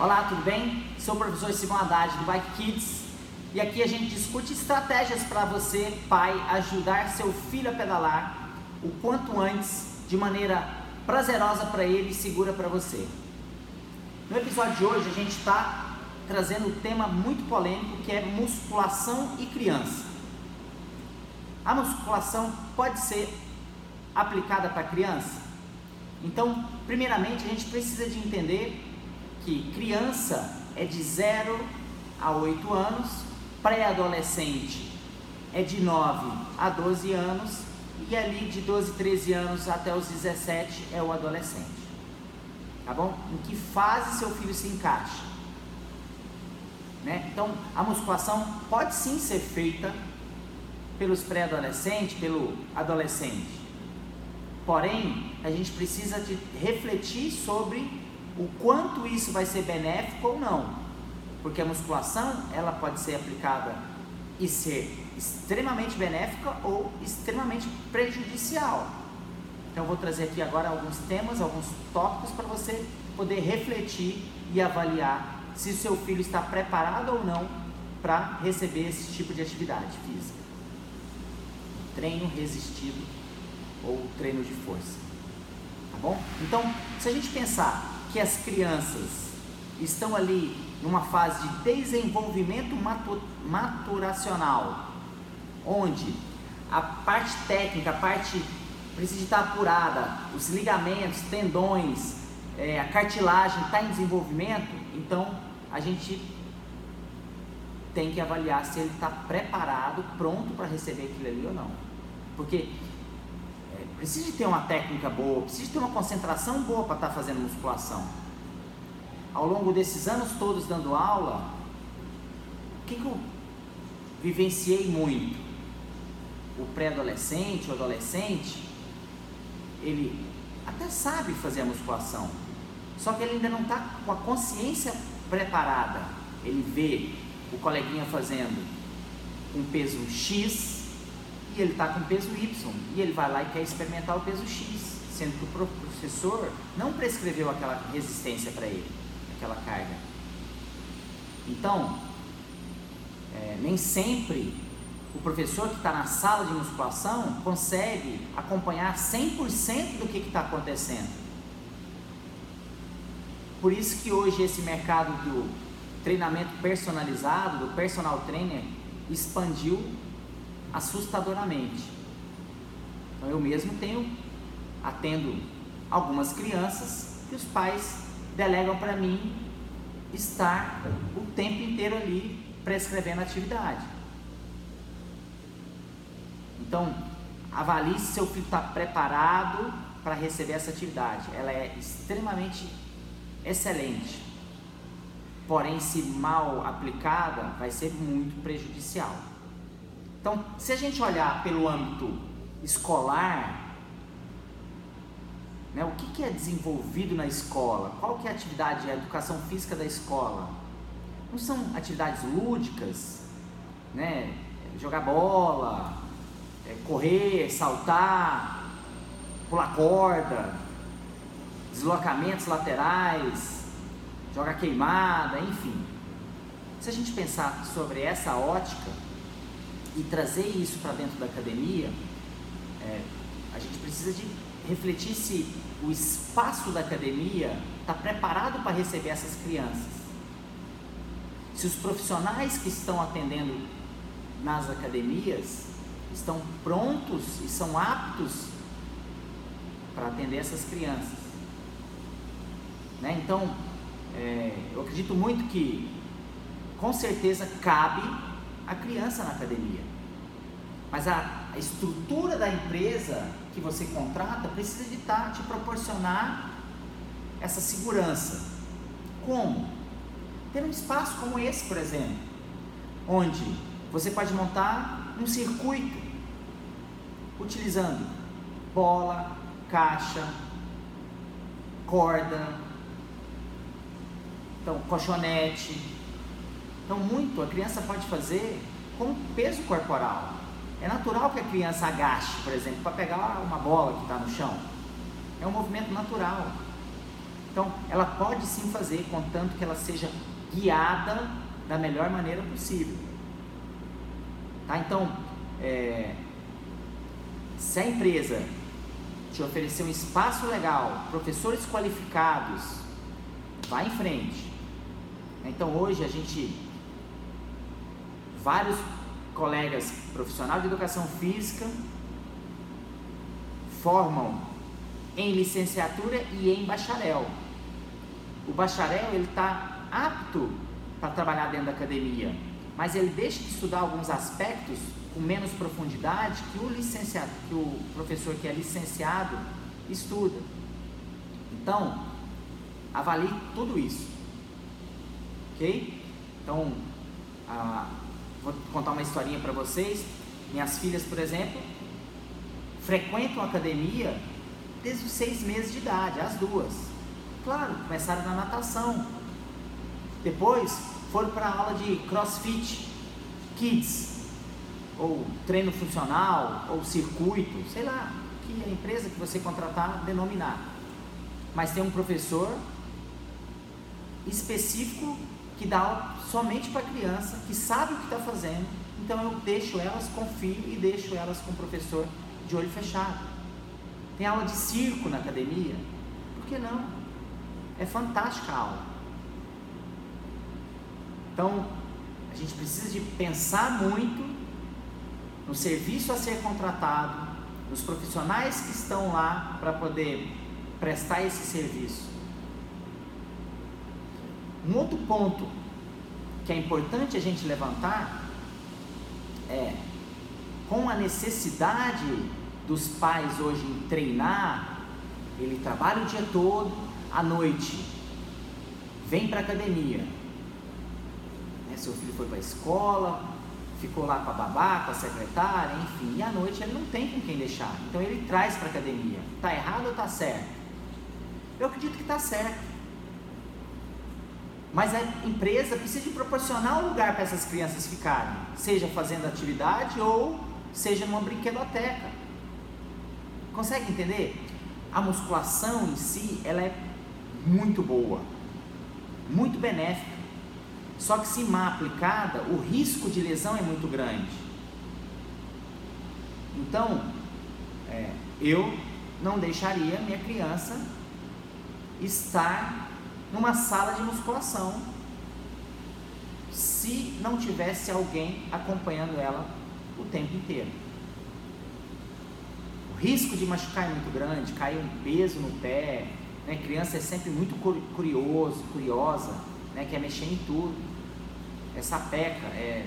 Olá, tudo bem? Sou o professor Simão Haddad do Bike Kids e aqui a gente discute estratégias para você, pai, ajudar seu filho a pedalar o quanto antes, de maneira prazerosa para ele e segura para você. No episódio de hoje a gente está trazendo um tema muito polêmico que é musculação e criança. A musculação pode ser aplicada para criança? Então, primeiramente, a gente precisa de entender que criança é de 0 a 8 anos, pré-adolescente é de 9 a 12 anos e ali de 12, 13 anos até os 17 é o adolescente. Tá bom? Em que fase seu filho se encaixa? Né? Então, a musculação pode sim ser feita pelos pré-adolescentes, pelo adolescente. Porém, a gente precisa de refletir sobre o quanto isso vai ser benéfico ou não. Porque a musculação, ela pode ser aplicada e ser extremamente benéfica ou extremamente prejudicial. Então, eu vou trazer aqui agora alguns temas, alguns tópicos para você poder refletir e avaliar se o seu filho está preparado ou não para receber esse tipo de atividade física. Treino resistido ou treino de força. Tá bom? Então, se a gente pensar que as crianças estão ali numa fase de desenvolvimento maturacional, onde a parte técnica, a parte precisa estar apurada, os ligamentos, tendões, é, a cartilagem está em desenvolvimento, então a gente tem que avaliar se ele está preparado, pronto para receber aquilo ali ou não. Porque Precisa de ter uma técnica boa, precisa de ter uma concentração boa para estar tá fazendo musculação. Ao longo desses anos todos dando aula, o que, que eu vivenciei muito? O pré-adolescente, o adolescente, ele até sabe fazer a musculação, só que ele ainda não está com a consciência preparada. Ele vê o coleguinha fazendo um peso X, e ele está com peso Y, e ele vai lá e quer experimentar o peso X, sendo que o professor não prescreveu aquela resistência para ele, aquela carga. Então, é, nem sempre o professor que está na sala de musculação consegue acompanhar 100% do que está acontecendo. Por isso que hoje esse mercado do treinamento personalizado, do personal trainer, expandiu assustadoramente. Então eu mesmo tenho atendo algumas crianças que os pais delegam para mim estar o tempo inteiro ali prescrevendo atividade. Então, avalie se seu filho está preparado para receber essa atividade. Ela é extremamente excelente. Porém, se mal aplicada, vai ser muito prejudicial. Então, se a gente olhar pelo âmbito escolar, né, o que, que é desenvolvido na escola? Qual que é a atividade, a educação física da escola? Não são atividades lúdicas, né? Jogar bola, é, correr, saltar, pular corda, deslocamentos laterais, jogar queimada, enfim. Se a gente pensar sobre essa ótica, e trazer isso para dentro da academia, é, a gente precisa de refletir se o espaço da academia está preparado para receber essas crianças. Se os profissionais que estão atendendo nas academias estão prontos e são aptos para atender essas crianças. Né? Então, é, eu acredito muito que, com certeza, cabe a criança na academia. Mas a, estrutura da empresa que você contrata precisa de estar, tá, te proporcionar essa segurança. Como? Ter um espaço como esse, por exemplo, onde você pode montar um circuito utilizando bola, caixa, corda, então colchonete, então, muito a criança pode fazer com peso corporal. É natural que a criança agache, por exemplo, para pegar uma bola que está no chão. É um movimento natural. Então, ela pode sim fazer, contanto que ela seja guiada da melhor maneira possível. Tá? Então, é, se a empresa te oferecer um espaço legal, professores qualificados, vá em frente. Então hoje a gente, vários colegas profissionais de educação física formam em licenciatura e em bacharel. O bacharel ele está apto para trabalhar dentro da academia, mas ele deixa de estudar alguns aspectos com menos profundidade que o licenciado, que o professor que é licenciado estuda. Então, avalie tudo isso. Ok? Então, ah, vou contar uma historinha para vocês. Minhas filhas, por exemplo, frequentam a academia desde os seis meses de idade, as duas. Claro, começaram na natação. Depois foram para a aula de CrossFit Kids, ou treino funcional, ou circuito, sei lá, que a empresa que você contratar denominar. Mas tem um professor específico que dá aula somente para criança, que sabe o que está fazendo, então eu deixo elas, confio e deixo elas com o professor de olho fechado. Tem aula de circo na academia? Por que não? É fantástica a aula. Então, a gente precisa de pensar muito no serviço a ser contratado, nos profissionais que estão lá para poder prestar esse serviço. Um outro ponto que é importante a gente levantar é com a necessidade dos pais hoje em treinar, ele trabalha o dia todo, à noite, vem para a academia. Né, seu filho foi para a escola, ficou lá com a babá, com a secretária, enfim, e à noite ele não tem com quem deixar. Então ele traz para a academia. Está errado ou está certo? Eu acredito que está certo. Mas a empresa precisa de proporcionar um lugar para essas crianças ficarem, seja fazendo atividade ou seja numa brinquedoteca. Consegue entender? A musculação em si, ela é muito boa, muito benéfica. Só que se má aplicada, o risco de lesão é muito grande. Então, é, eu não deixaria minha criança estar numa sala de musculação se não tivesse alguém acompanhando ela o tempo inteiro. O risco de machucar é muito grande, cair um peso no pé, né? criança é sempre muito curioso, curiosa, né? quer mexer em tudo é sapeca, é,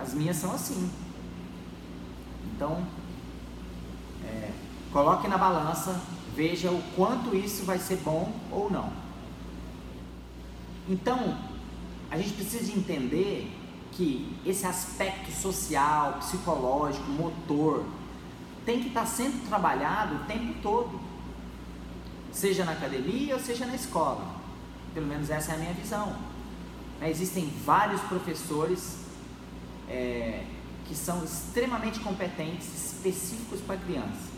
as minhas são assim. Então, é, coloque na balança, veja o quanto isso vai ser bom ou não. Então, a gente precisa de entender que esse aspecto social, psicológico, motor, tem que estar sendo trabalhado o tempo todo, seja na academia ou seja na escola. Pelo menos essa é a minha visão. Né, existem vários professores é, que são extremamente competentes, específicos para criança.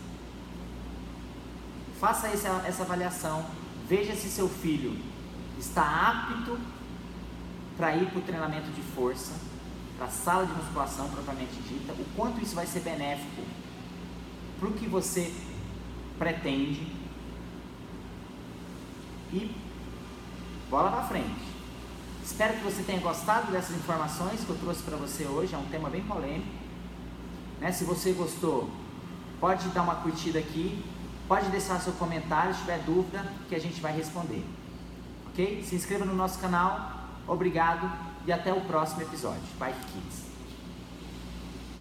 Faça essa, essa avaliação, veja se seu filho está apto para ir para o treinamento de força, para a sala de musculação propriamente dita, o quanto isso vai ser benéfico para o que você pretende e bola para frente. Espero que você tenha gostado dessas informações que eu trouxe para você hoje. É um tema bem polêmico. Né? Se você gostou, pode dar uma curtida aqui, pode deixar seu comentário se tiver dúvida que a gente vai responder. Se inscreva no nosso canal. Obrigado e até o próximo episódio. Bye Kids.